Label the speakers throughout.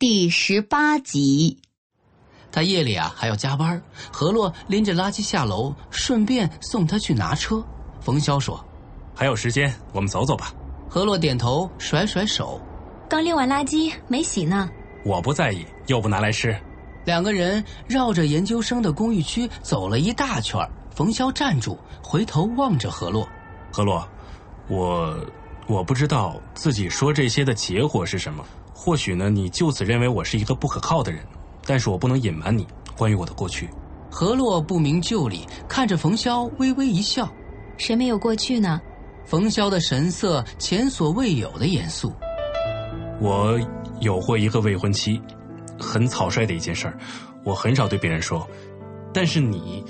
Speaker 1: 第十八集，
Speaker 2: 他夜里啊还要加班。何洛拎着垃圾下楼，顺便送他去拿车。冯潇说：“
Speaker 3: 还有时间，我们走走吧。”
Speaker 2: 何洛点头，甩甩手：“
Speaker 4: 刚拎完垃圾，没洗呢。”
Speaker 3: 我不在意，又不拿来吃。
Speaker 2: 两个人绕着研究生的公寓区走了一大圈。冯潇站住，回头望着何洛：“
Speaker 3: 何洛，我我不知道自己说这些的结果是什么。”或许呢，你就此认为我是一个不可靠的人，但是我不能隐瞒你关于我的过去。
Speaker 2: 何洛不明就里，看着冯潇微微一笑：“
Speaker 4: 谁没有过去呢？”
Speaker 2: 冯潇的神色前所未有的严肃：“
Speaker 3: 我有过一个未婚妻，很草率的一件事儿，我很少对别人说。但是你，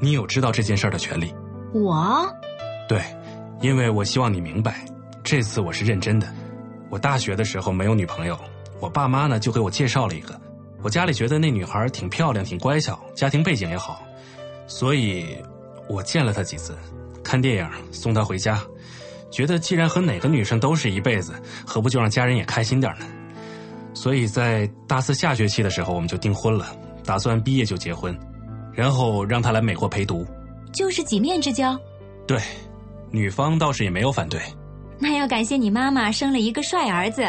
Speaker 3: 你有知道这件事儿的权利。”
Speaker 4: 我，
Speaker 3: 对，因为我希望你明白，这次我是认真的。我大学的时候没有女朋友，我爸妈呢就给我介绍了一个，我家里觉得那女孩挺漂亮、挺乖巧，家庭背景也好，所以，我见了她几次，看电影，送她回家，觉得既然和哪个女生都是一辈子，何不就让家人也开心点呢？所以在大四下学期的时候，我们就订婚了，打算毕业就结婚，然后让她来美国陪读，
Speaker 4: 就是几面之交。
Speaker 3: 对，女方倒是也没有反对。
Speaker 4: 那要感谢你妈妈生了一个帅儿子。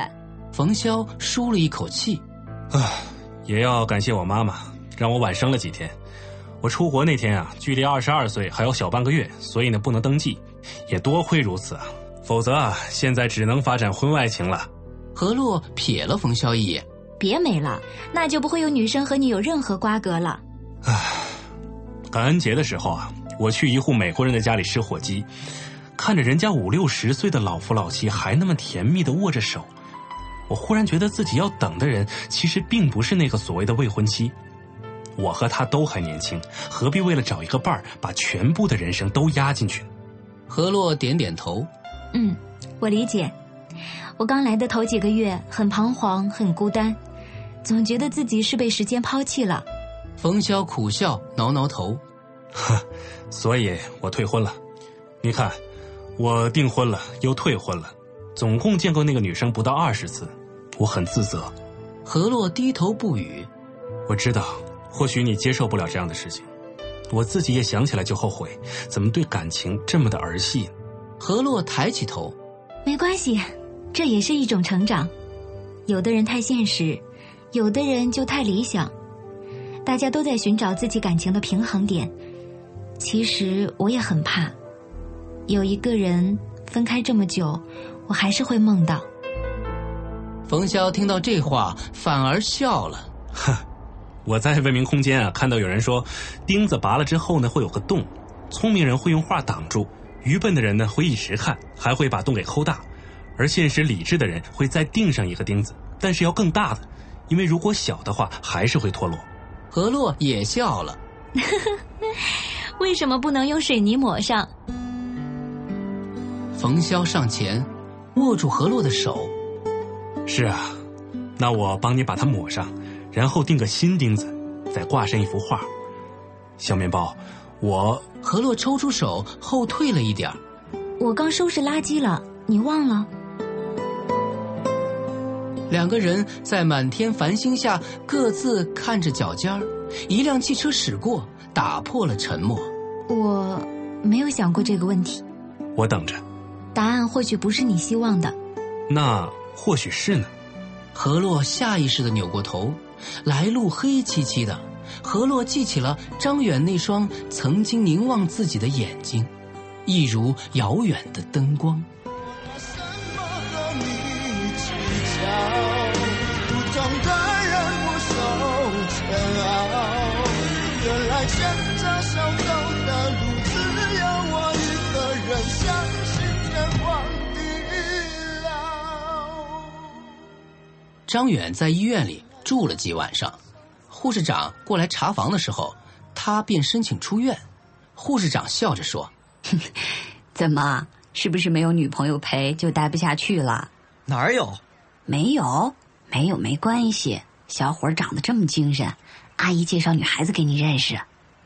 Speaker 2: 冯潇舒了一口气，
Speaker 3: 啊，也要感谢我妈妈，让我晚生了几天。我出国那天啊，距离二十二岁还有小半个月，所以呢不能登记。也多亏如此啊，否则啊，现在只能发展婚外情了。
Speaker 2: 何洛瞥了冯潇一眼，
Speaker 4: 别没了，那就不会有女生和你有任何瓜葛了。
Speaker 3: 唉，感恩节的时候啊，我去一户美国人的家里吃火鸡。看着人家五六十岁的老夫老妻还那么甜蜜的握着手，我忽然觉得自己要等的人其实并不是那个所谓的未婚妻。我和他都还年轻，何必为了找一个伴儿把全部的人生都压进去？
Speaker 2: 何洛点点头，
Speaker 4: 嗯，我理解。我刚来的头几个月很彷徨，很孤单，总觉得自己是被时间抛弃了。
Speaker 2: 冯潇苦笑，挠挠头，
Speaker 3: 呵，所以我退婚了。你看。我订婚了，又退婚了，总共见过那个女生不到二十次，我很自责。
Speaker 2: 何洛低头不语。
Speaker 3: 我知道，或许你接受不了这样的事情，我自己也想起来就后悔，怎么对感情这么的儿戏？
Speaker 2: 何洛抬起头，
Speaker 4: 没关系，这也是一种成长。有的人太现实，有的人就太理想，大家都在寻找自己感情的平衡点。其实我也很怕。有一个人分开这么久，我还是会梦到。
Speaker 2: 冯潇听到这话，反而笑了。
Speaker 3: 哼，我在文明空间啊，看到有人说，钉子拔了之后呢，会有个洞，聪明人会用画挡住，愚笨的人呢会一直看，还会把洞给抠大，而现实理智的人会再钉上一个钉子，但是要更大的，因为如果小的话还是会脱落。
Speaker 2: 何洛也笑了。
Speaker 4: 为什么不能用水泥抹上？
Speaker 2: 冯潇上前，握住何洛的手。
Speaker 3: 是啊，那我帮你把它抹上，然后钉个新钉子，再挂上一幅画。小面包，我
Speaker 2: 何洛抽出手，后退了一点
Speaker 4: 我刚收拾垃圾了，你忘了？
Speaker 2: 两个人在满天繁星下各自看着脚尖儿，一辆汽车驶过，打破了沉默。
Speaker 4: 我没有想过这个问题。
Speaker 3: 我等着。
Speaker 4: 答案或许不是你希望的，
Speaker 3: 那或许是呢。
Speaker 2: 何洛下意识的扭过头，来路黑漆漆的。何洛记起了张远那双曾经凝望自己的眼睛，一如遥远的灯光。张远在医院里住了几晚上。护士长过来查房的时候，他便申请出院。护士长笑着说：“
Speaker 5: 怎么，是不是没有女朋友陪就待不下去了？
Speaker 6: 哪有？
Speaker 5: 没有，没有没关系。小伙长得这么精神，阿姨介绍女孩子给你认识。”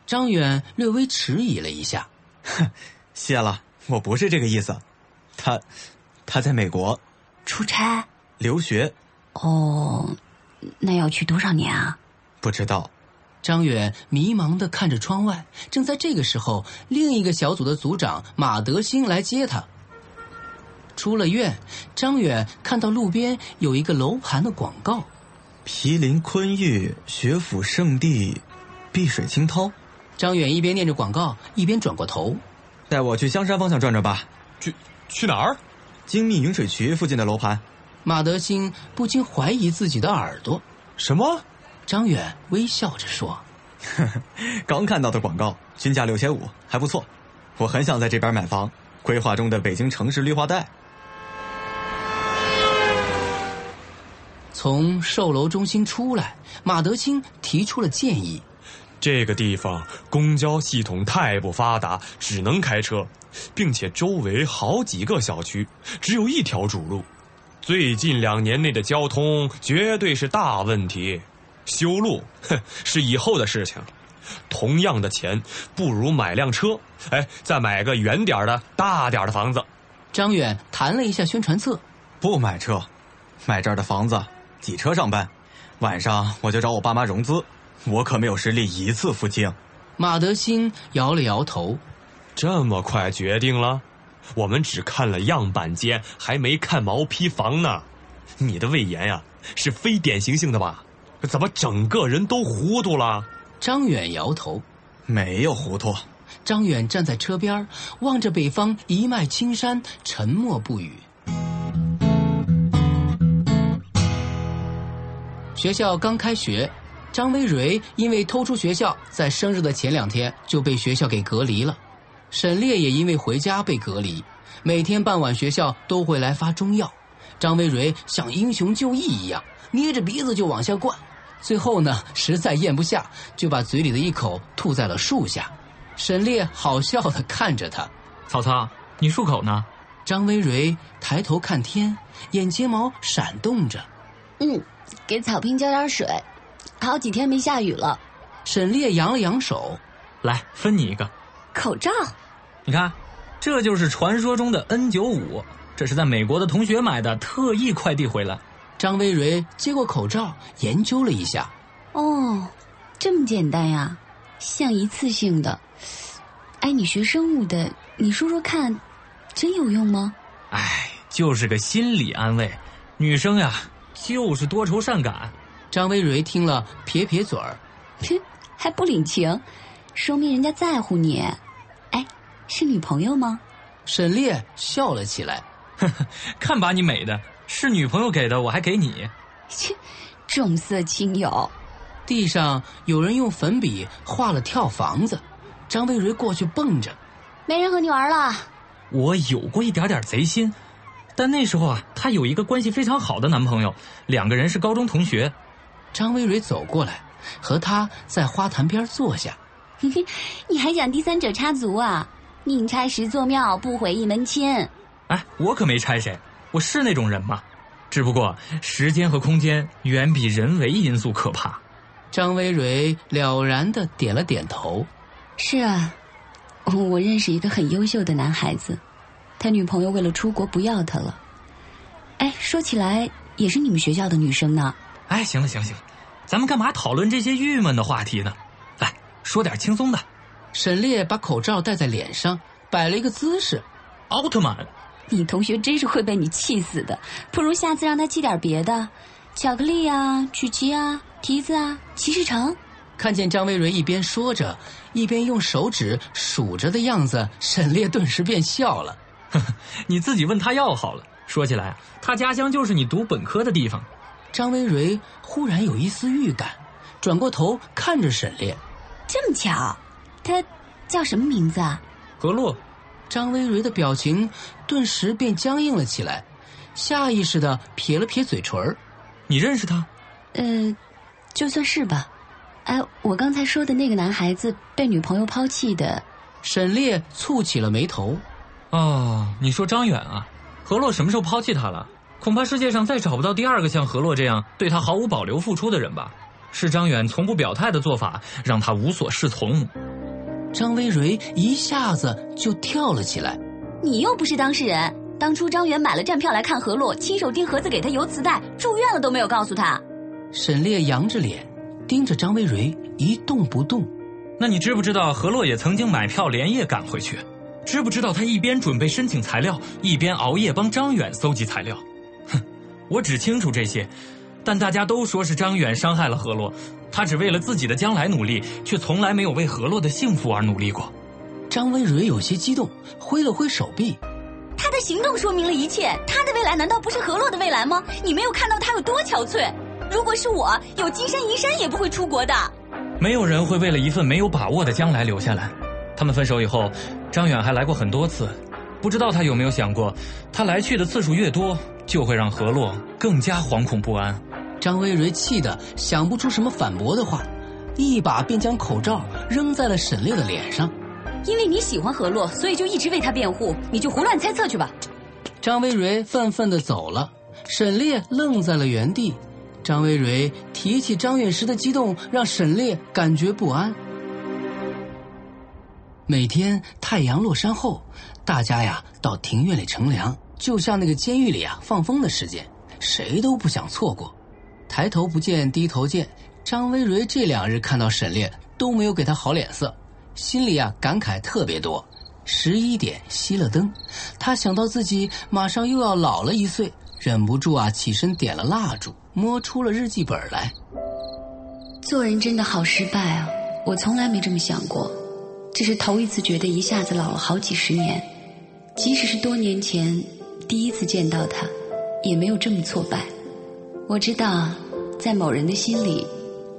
Speaker 2: 张远略微迟疑了一下：“
Speaker 6: 哼，谢了，我不是这个意思。他，他在美国
Speaker 5: 出差
Speaker 6: 留学。
Speaker 5: 哦，那要去多少年啊？
Speaker 6: 不知道。”
Speaker 2: 张远迷茫的看着窗外。正在这个时候，另一个小组的组长马德兴来接他。出了院，张远看到路边有一个楼盘的广告：“
Speaker 6: 毗邻昆玉学府圣地，碧水清涛。”
Speaker 2: 张远一边念着广告，一边转过头：“
Speaker 6: 带我去香山方向转转吧。”“
Speaker 3: 去去哪儿？”“
Speaker 6: 精密云水渠附近的楼盘。”
Speaker 2: 马德兴不禁怀疑自己的耳朵。
Speaker 3: “什么？”
Speaker 2: 张远微笑着说：“
Speaker 6: 刚看到的广告，均价六千五，还不错。我很想在这边买房，规划中的北京城市绿化带。”
Speaker 2: 从售楼中心出来，马德兴提出了建议：“
Speaker 3: 这个地方公交系统太不发达，只能开车，并且周围好几个小区，只有一条主路。最近两年内的交通绝对是大问题。”修路，哼，是以后的事情。同样的钱，不如买辆车，哎，再买个远点的、大点的房子。
Speaker 2: 张远弹了一下宣传册，
Speaker 6: 不买车，买这儿的房子，挤车上班，晚上我就找我爸妈融资，我可没有实力一次付清。
Speaker 2: 马德兴摇了摇头，
Speaker 3: 这么快决定了？我们只看了样板间，还没看毛坯房呢。你的胃炎呀，是非典型性的吧？怎么整个人都糊涂了？
Speaker 2: 张远摇头，
Speaker 6: 没有糊涂。
Speaker 2: 张远站在车边，望着北方一脉青山，沉默不语。学校刚开学，张维蕊因为偷出学校，在生日的前两天就被学校给隔离了。沈烈也因为回家被隔离，每天傍晚学校都会来发中药，张维蕊像英雄救义一样，捏着鼻子就往下灌。最后呢，实在咽不下，就把嘴里的一口吐在了树下。沈烈好笑的看着他，
Speaker 7: 曹操，你漱口呢？
Speaker 2: 张维蕊抬头看天，眼睫毛闪动着。
Speaker 5: 嗯，给草坪浇点水，好几天没下雨了。
Speaker 2: 沈烈扬了扬手，
Speaker 7: 来分你一个
Speaker 5: 口罩。
Speaker 7: 你看，这就是传说中的 N 九五，这是在美国的同学买的，特意快递回来。
Speaker 2: 张薇蕊接过口罩，研究了一下。
Speaker 5: 哦，这么简单呀，像一次性的。哎，你学生物的，你说说看，真有用吗？
Speaker 7: 哎，就是个心理安慰。女生呀，就是多愁善感。
Speaker 2: 张薇蕊听了，撇撇嘴儿，
Speaker 5: 哼，还不领情，说明人家在乎你。哎，是女朋友吗？
Speaker 2: 沈烈笑了起来，
Speaker 7: 呵呵，看把你美的。是女朋友给的，我还给你。
Speaker 5: 切，重色轻友。
Speaker 2: 地上有人用粉笔画了跳房子，张薇蕊过去蹦着。
Speaker 5: 没人和你玩了。
Speaker 7: 我有过一点点贼心，但那时候啊，她有一个关系非常好的男朋友，两个人是高中同学。
Speaker 2: 张薇蕊走过来，和他在花坛边坐下。
Speaker 5: 嘿嘿，你还讲第三者插足啊？宁拆十座庙，不毁一门亲。
Speaker 7: 哎，我可没拆谁。我是那种人吗？只不过时间和空间远比人为因素可怕。
Speaker 2: 张薇蕊了然的点了点头。
Speaker 5: 是啊，我认识一个很优秀的男孩子，他女朋友为了出国不要他了。哎，说起来也是你们学校的女生呢。
Speaker 7: 哎，行了行了行了，咱们干嘛讨论这些郁闷的话题呢？来说点轻松的。
Speaker 2: 沈烈把口罩戴在脸上，摆了一个姿势，
Speaker 7: 奥特曼。
Speaker 5: 你同学真是会被你气死的，不如下次让他寄点别的，巧克力啊、曲奇啊、提子啊、骑士城。
Speaker 2: 看见张维伦一边说着，一边用手指数着的样子，沈烈顿时便笑了。
Speaker 7: 呵呵，你自己问他要好了。说起来，他家乡就是你读本科的地方。
Speaker 2: 张维蕊忽然有一丝预感，转过头看着沈烈。
Speaker 5: 这么巧，他叫什么名字啊？
Speaker 7: 何洛。
Speaker 2: 张薇蕊的表情顿时便僵硬了起来，下意识的撇了撇嘴唇
Speaker 7: 你认识他？
Speaker 5: 呃，就算是吧。哎，我刚才说的那个男孩子被女朋友抛弃的，
Speaker 2: 沈烈蹙起了眉头。
Speaker 7: 哦，你说张远啊？何洛什么时候抛弃他了？恐怕世界上再找不到第二个像何洛这样对他毫无保留付出的人吧？是张远从不表态的做法让他无所适从。
Speaker 2: 张薇蕊一下子就跳了起来。
Speaker 5: 你又不是当事人，当初张远买了站票来看何洛，亲手钉盒子给他邮磁带，住院了都没有告诉他。
Speaker 2: 沈烈扬着脸。盯着张薇蕊一动不动，
Speaker 7: 那你知不知道何洛也曾经买票连夜赶回去？知不知道他一边准备申请材料，一边熬夜帮张远搜集材料？哼，我只清楚这些，但大家都说是张远伤害了何洛，他只为了自己的将来努力，却从来没有为何洛的幸福而努力过。
Speaker 2: 张薇蕊有些激动，挥了挥手臂，
Speaker 5: 他的行动说明了一切，他的未来难道不是何洛的未来吗？你没有看到他有多憔悴？如果是我，有金山银山也不会出国的。
Speaker 7: 没有人会为了一份没有把握的将来留下来。他们分手以后，张远还来过很多次，不知道他有没有想过，他来去的次数越多，就会让何洛更加惶恐不安。
Speaker 2: 张薇蕊气得想不出什么反驳的话，一把便将口罩扔在了沈烈的脸上。
Speaker 5: 因为你喜欢何洛，所以就一直为他辩护，你就胡乱猜测去吧。
Speaker 2: 张薇蕊愤愤的走了，沈烈愣在了原地。张薇蕊提起张远时的激动，让沈烈感觉不安。每天太阳落山后，大家呀到庭院里乘凉，就像那个监狱里啊放风的时间，谁都不想错过。抬头不见低头见，张维蕊这两日看到沈烈都没有给他好脸色，心里啊感慨特别多。十一点熄了灯，他想到自己马上又要老了一岁，忍不住啊起身点了蜡烛。摸出了日记本来。
Speaker 5: 做人真的好失败啊！我从来没这么想过，这是头一次觉得一下子老了好几十年。即使是多年前第一次见到他，也没有这么挫败。我知道，在某人的心里，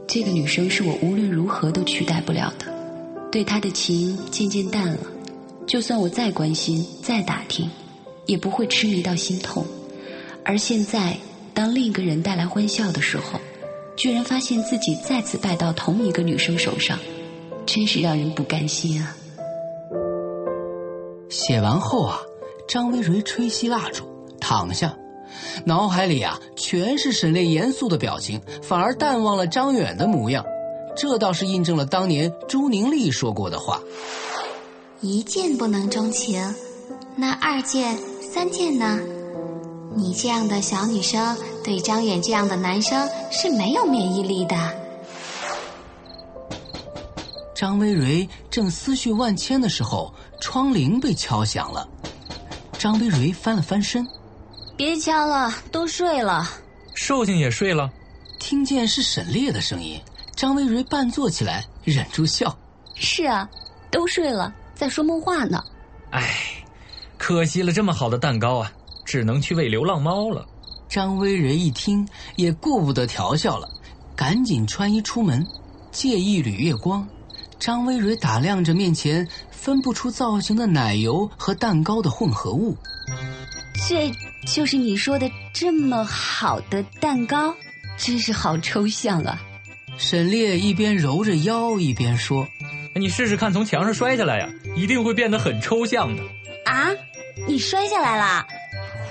Speaker 5: 这个女生是我无论如何都取代不了的。对她的情渐渐淡了，就算我再关心、再打听，也不会痴迷到心痛。而现在。当另一个人带来欢笑的时候，居然发现自己再次败到同一个女生手上，真是让人不甘心啊！
Speaker 2: 写完后啊，张薇蕊吹熄蜡烛，躺下，脑海里啊全是沈炼严肃的表情，反而淡忘了张远的模样。这倒是印证了当年朱宁丽说过的话：“
Speaker 8: 一见不能钟情，那二见、三见呢？”你这样的小女生对张远这样的男生是没有免疫力的。
Speaker 2: 张薇蕊正思绪万千的时候，窗铃被敲响了。张薇蕊翻了翻身，
Speaker 5: 别敲了，都睡了。
Speaker 7: 寿星也睡了。
Speaker 2: 听见是沈烈的声音，张薇蕊半坐起来，忍住笑。
Speaker 5: 是啊，都睡了，在说梦话呢。
Speaker 7: 唉，可惜了这么好的蛋糕啊。只能去喂流浪猫了。
Speaker 2: 张薇蕊一听，也顾不得调笑了，赶紧穿衣出门，借一缕月光。张薇蕊打量着面前分不出造型的奶油和蛋糕的混合物，
Speaker 5: 这就是你说的这么好的蛋糕？真是好抽象啊！
Speaker 2: 沈烈一边揉着腰一边说：“
Speaker 7: 你试试看，从墙上摔下来呀，一定会变得很抽象的。”
Speaker 5: 啊，你摔下来了？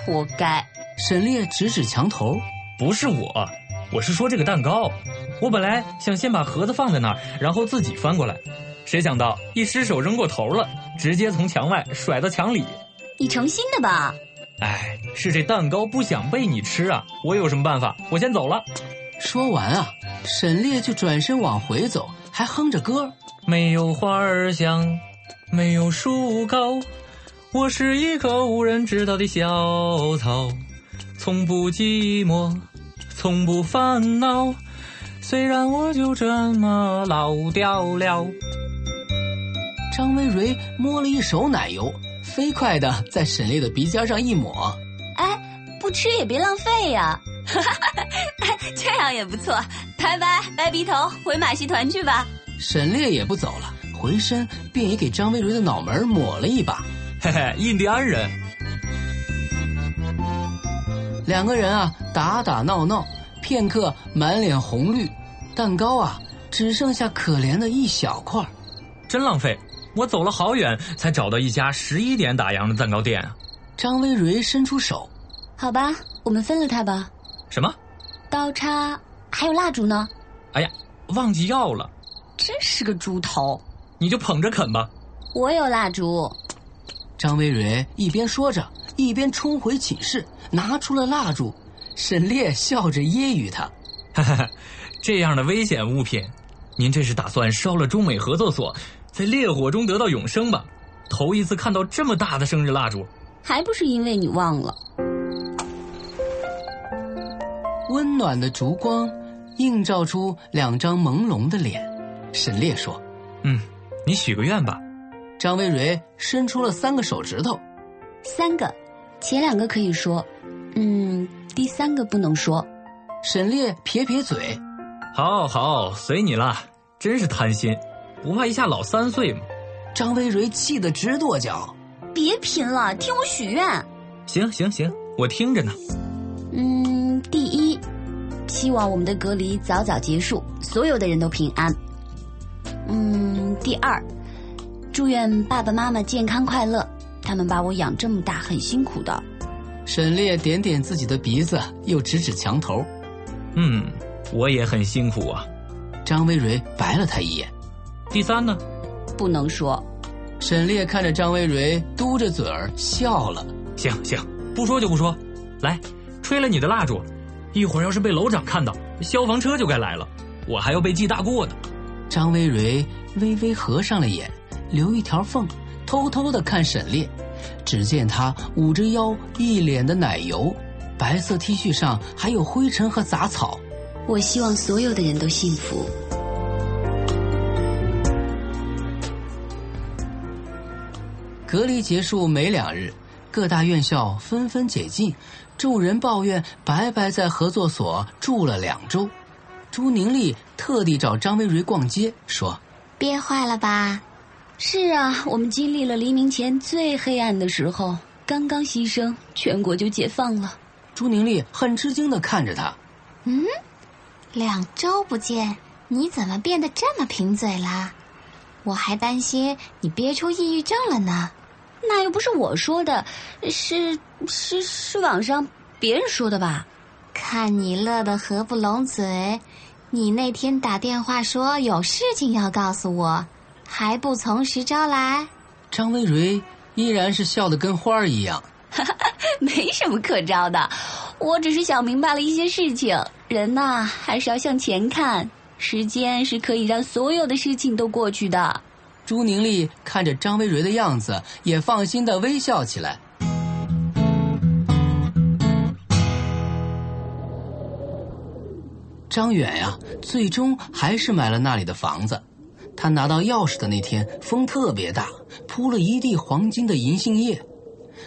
Speaker 5: 活该！
Speaker 2: 沈烈指指墙头，
Speaker 7: 不是我，我是说这个蛋糕。我本来想先把盒子放在那儿，然后自己翻过来，谁想到一失手扔过头了，直接从墙外甩到墙里。
Speaker 5: 你成心的吧？
Speaker 7: 哎，是这蛋糕不想被你吃啊！我有什么办法？我先走了。
Speaker 2: 说完啊，沈烈就转身往回走，还哼着歌：
Speaker 7: 没有花儿香，没有树高。我是一棵无人知道的小草，从不寂寞，从不烦恼。虽然我就这么老掉了。
Speaker 2: 张薇蕊摸了一手奶油，飞快的在沈烈的鼻尖上一抹。
Speaker 5: 哎，不吃也别浪费呀！哈 哈这样也不错。拜拜，白鼻头，回马戏团去吧。
Speaker 2: 沈烈也不走了，回身便也给张薇蕊的脑门抹了一把。
Speaker 7: 嘿嘿，印第安人。
Speaker 2: 两个人啊，打打闹闹，片刻满脸红绿。蛋糕啊，只剩下可怜的一小块。
Speaker 7: 真浪费！我走了好远才找到一家十一点打烊的蛋糕店啊。
Speaker 2: 张薇蕊伸出手，
Speaker 5: 好吧，我们分了它吧。
Speaker 7: 什么？
Speaker 5: 刀叉还有蜡烛呢？
Speaker 7: 哎呀，忘记要了。
Speaker 5: 真是个猪头！
Speaker 7: 你就捧着啃吧。
Speaker 5: 我有蜡烛。
Speaker 2: 张薇蕊一边说着，一边冲回寝室，拿出了蜡烛。沈烈笑着揶揄他：“
Speaker 7: 哈哈，这样的危险物品，您这是打算烧了中美合作所，在烈火中得到永生吧？头一次看到这么大的生日蜡烛，
Speaker 5: 还不是因为你忘了。”
Speaker 2: 温暖的烛光映照出两张朦胧的脸。沈烈说：“
Speaker 7: 嗯，你许个愿吧。”
Speaker 2: 张薇蕊伸出了三个手指头。
Speaker 5: 三个，前两个可以说，嗯，第三个不能说。
Speaker 2: 沈烈撇撇嘴：“
Speaker 7: 好好，随你了。真是贪心，不怕一下老三岁吗？”
Speaker 2: 张薇蕊气得直跺脚：“
Speaker 5: 别贫了，听我许愿。”
Speaker 7: 行行行，我听着呢。
Speaker 5: 嗯，第一，希望我们的隔离早早结束，所有的人都平安。嗯，第二，祝愿爸爸妈妈健康快乐，他们把我养这么大很辛苦的。
Speaker 2: 沈烈点点自己的鼻子，又指指墙头。
Speaker 7: 嗯，我也很辛苦啊。
Speaker 2: 张薇蕊白了他一眼。
Speaker 7: 第三呢？
Speaker 5: 不能说。
Speaker 2: 沈烈看着张薇蕊，嘟着嘴儿笑了。
Speaker 7: 行行，不说就不说。来，吹了你的蜡烛，一会儿要是被楼长看到，消防车就该来了，我还要被记大过呢。
Speaker 2: 张薇蕊微微合上了眼，留一条缝，偷偷的看沈烈。只见他捂着腰，一脸的奶油，白色 T 恤上还有灰尘和杂草。
Speaker 5: 我希望所有的人都幸福。
Speaker 2: 隔离结束没两日，各大院校纷纷解禁，众人抱怨白白在合作所住了两周。朱宁丽特地找张薇蕊逛街，说：“
Speaker 8: 憋坏了吧？”“
Speaker 5: 是啊，我们经历了黎明前最黑暗的时候，刚刚牺牲，全国就解放了。”
Speaker 2: 朱宁丽很吃惊的看着他。
Speaker 8: “嗯，两周不见，你怎么变得这么贫嘴啦？我还担心你憋出抑郁症了呢。”“
Speaker 5: 那又不是我说的，是是是网上别人说的吧？”
Speaker 8: 看你乐得合不拢嘴，你那天打电话说有事情要告诉我，还不从实招来？
Speaker 2: 张薇蕊依然是笑得跟花儿一样，
Speaker 5: 没什么可招的，我只是想明白了一些事情。人呐，还是要向前看，时间是可以让所有的事情都过去的。
Speaker 2: 朱宁丽看着张薇蕊的样子，也放心的微笑起来。张远呀，最终还是买了那里的房子。他拿到钥匙的那天，风特别大，铺了一地黄金的银杏叶。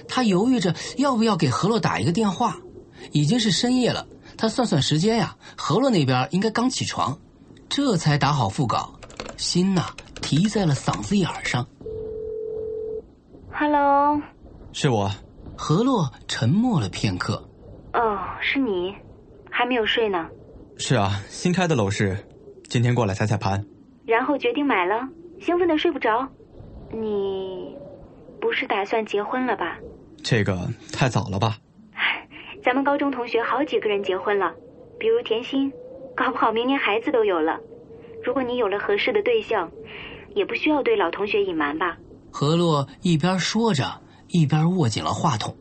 Speaker 2: 他犹豫着要不要给何洛打一个电话。已经是深夜了，他算算时间呀，何洛那边应该刚起床，这才打好副稿，心呐提在了嗓子眼上。
Speaker 9: Hello，
Speaker 6: 是我。
Speaker 2: 何洛沉默了片刻。
Speaker 9: 哦，是你，还没有睡呢。
Speaker 6: 是啊，新开的楼市，今天过来踩踩盘，
Speaker 9: 然后决定买了，兴奋的睡不着。你不是打算结婚了吧？
Speaker 6: 这个太早了吧？
Speaker 9: 咱们高中同学好几个人结婚了，比如甜心，搞不好明年孩子都有了。如果你有了合适的对象，也不需要对老同学隐瞒吧？
Speaker 2: 何洛一边说着，一边握紧了话筒。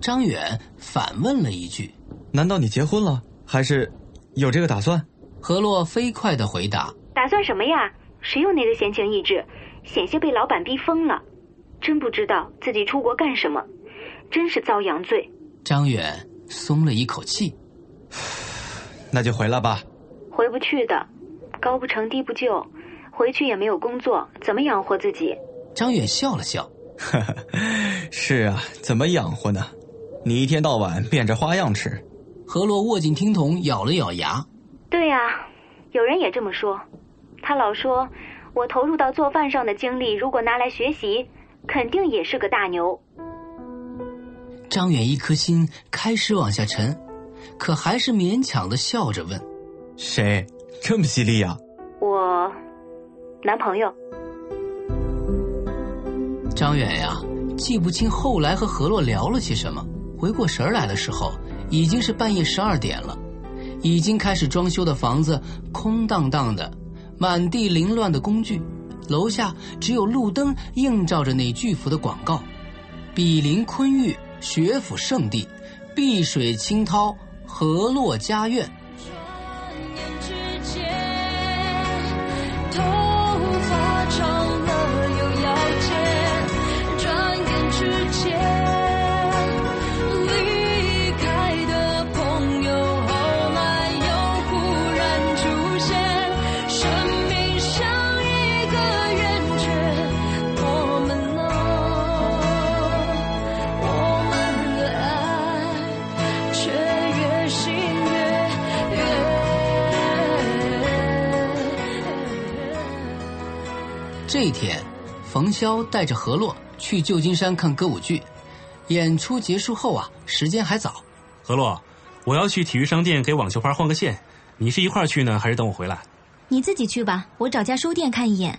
Speaker 2: 张远反问了一句：“
Speaker 6: 难道你结婚了？还是？”有这个打算，
Speaker 2: 何洛飞快的回答：“
Speaker 9: 打算什么呀？谁有那个闲情逸致？险些被老板逼疯了，真不知道自己出国干什么，真是遭洋罪。”
Speaker 2: 张远松了一口气，
Speaker 6: 那就回来吧。
Speaker 9: 回不去的，高不成低不就，回去也没有工作，怎么养活自己？
Speaker 2: 张远笑了笑：“
Speaker 6: 是啊，怎么养活呢？你一天到晚变着花样吃。”
Speaker 2: 何洛握紧听筒，咬了咬牙。
Speaker 9: 对呀，有人也这么说。他老说，我投入到做饭上的精力，如果拿来学习，肯定也是个大牛。
Speaker 2: 张远一颗心开始往下沉，可还是勉强的笑着问：“
Speaker 6: 谁？这么犀利呀、
Speaker 9: 我男朋友。
Speaker 2: 张远呀，记不清后来和何洛聊了些什么。回过神来的时候，已经是半夜十二点了。已经开始装修的房子空荡荡的，满地凌乱的工具，楼下只有路灯映照着那巨幅的广告：“比邻昆玉，学府圣地，碧水清涛，河洛家苑。”
Speaker 10: 远。
Speaker 2: 这天，冯潇带着何洛去旧金山看歌舞剧。演出结束后啊，时间还早，
Speaker 3: 何洛，我要去体育商店给网球拍换个线，你是一块儿去呢，还是等我回来？
Speaker 4: 你自己去吧，我找家书店看一眼。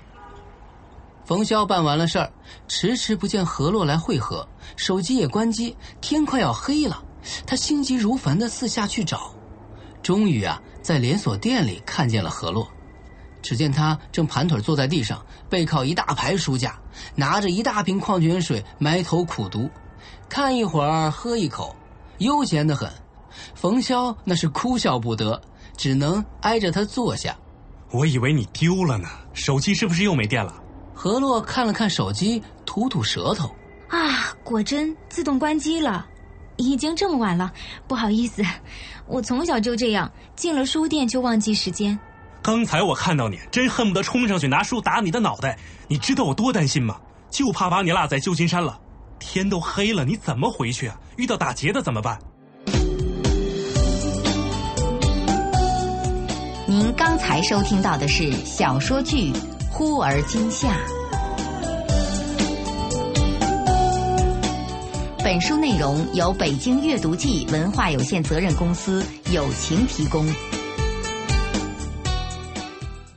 Speaker 2: 冯潇办完了事儿，迟迟不见何洛来会合，手机也关机，天快要黑了，他心急如焚的四下去找，终于啊，在连锁店里看见了何洛。只见他正盘腿坐在地上，背靠一大排书架，拿着一大瓶矿泉水，埋头苦读，看一会儿喝一口，悠闲的很。冯潇那是哭笑不得，只能挨着他坐下。
Speaker 3: 我以为你丢了呢，手机是不是又没电了？
Speaker 2: 何洛看了看手机，吐吐舌头。
Speaker 4: 啊，果真自动关机了。已经这么晚了，不好意思，我从小就这样，进了书店就忘记时间。
Speaker 3: 刚才我看到你，真恨不得冲上去拿书打你的脑袋。你知道我多担心吗？就怕把你落在旧金山了。天都黑了，你怎么回去啊？遇到打劫的怎么办？
Speaker 1: 您刚才收听到的是小说剧《忽而今夏》。本书内容由北京阅读记文化有限责任公司友情提供。